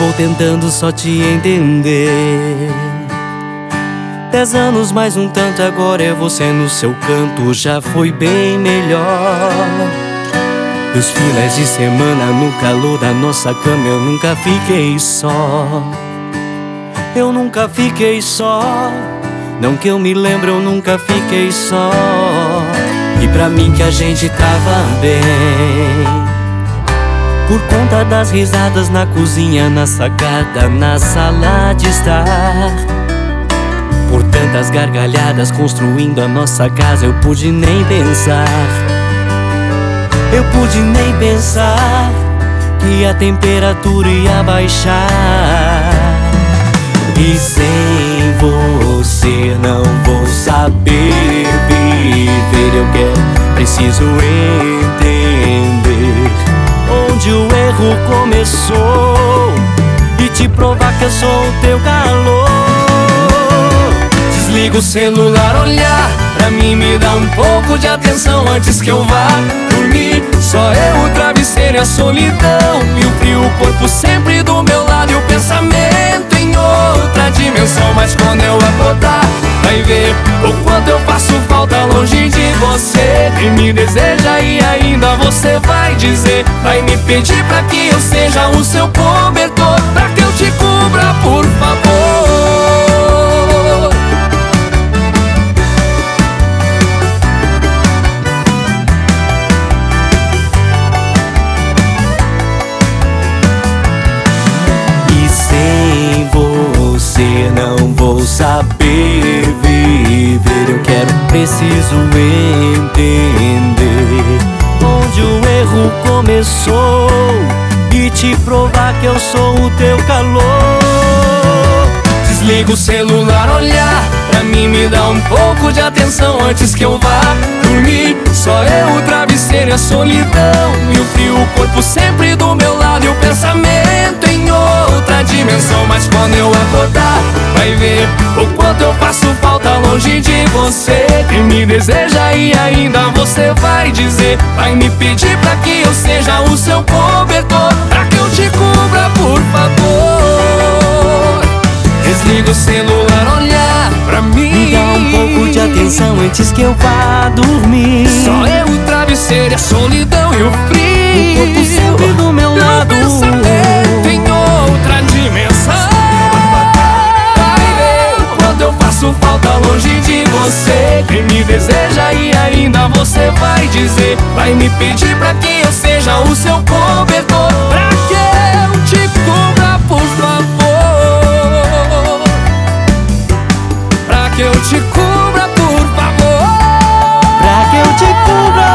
vou tentando só te entender. Dez anos mais um tanto, agora é você no seu canto, já foi bem melhor. Os finais de semana no calor da nossa cama eu nunca fiquei só. Eu nunca fiquei só. Não que eu me lembre, eu nunca fiquei só. E pra mim que a gente tava bem. Das risadas na cozinha, na sacada, na sala de estar. Por tantas gargalhadas construindo a nossa casa, eu pude nem pensar. Eu pude nem pensar que a temperatura ia baixar. E sem você não vou saber viver. Eu quero, preciso entender o erro começou e te provar que eu sou o teu calor. Desliga o celular, olhar pra mim, me dá um pouco de atenção antes que eu vá dormir. Só eu, o travesseiro e a solidão e o frio, o corpo sempre do meu lado e o pensamento em outra dimensão. Mas quando eu acordar, vai ver o quanto eu faço falta longe de você. E me deseja e ainda você vai dizer, vai me pedir pra que eu seja o seu cobertor, pra que eu te cubra, por favor. E sem você não vou saber preciso entender onde o erro começou e te provar que eu sou o teu calor. Desliga o celular, olhar pra mim, me dá um pouco de atenção antes que eu vá dormir. Só eu, o travesseiro e a solidão e o frio, o corpo sempre do meu lado e o pensamento em outra dimensão. Mas quando eu acordar, vai ver o quanto eu faço falta longe de você. E me deseja e ainda você vai dizer, vai me pedir pra que eu seja o seu cobertor, pra que eu te cubra, por favor. Desliga o celular, olhar pra mim. Me dá um pouco de atenção antes que eu vá dormir. Só eu, o travesseiro, a solidão e o frio. Vai dizer, vai me pedir pra que eu seja o seu cobertor, pra que eu te cubra, por favor. Pra que eu te cubra, por favor. Pra que eu te cubra,